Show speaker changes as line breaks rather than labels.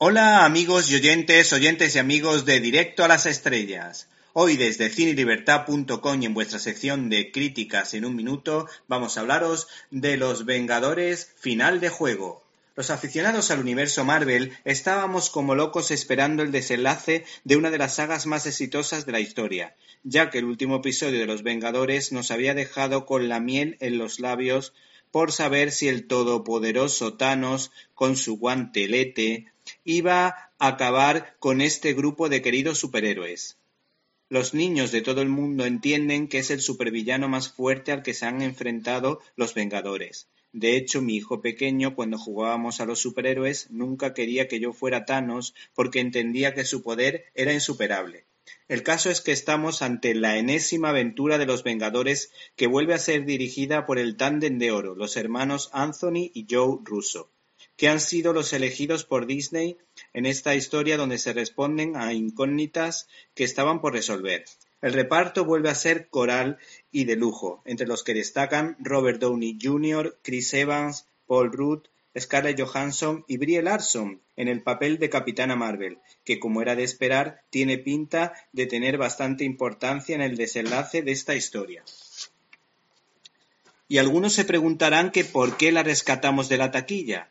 Hola amigos y oyentes, oyentes y amigos de Directo a las Estrellas. Hoy desde cinelibertad.com y en vuestra sección de críticas en un minuto vamos a hablaros de Los Vengadores Final de Juego. Los aficionados al universo Marvel estábamos como locos esperando el desenlace de una de las sagas más exitosas de la historia, ya que el último episodio de Los Vengadores nos había dejado con la miel en los labios por saber si el todopoderoso Thanos, con su guantelete, iba a acabar con este grupo de queridos superhéroes. Los niños de todo el mundo entienden que es el supervillano más fuerte al que se han enfrentado los Vengadores. De hecho, mi hijo pequeño, cuando jugábamos a los superhéroes, nunca quería que yo fuera Thanos porque entendía que su poder era insuperable. El caso es que estamos ante la enésima aventura de los Vengadores que vuelve a ser dirigida por el tándem de oro, los hermanos Anthony y Joe Russo, que han sido los elegidos por Disney en esta historia donde se responden a incógnitas que estaban por resolver. El reparto vuelve a ser coral y de lujo, entre los que destacan Robert Downey Jr., Chris Evans, Paul Rudd, Scarlett Johansson y Brie Larson en el papel de Capitana Marvel, que como era de esperar, tiene pinta de tener bastante importancia en el desenlace de esta historia. Y algunos se preguntarán que por qué la rescatamos de la taquilla.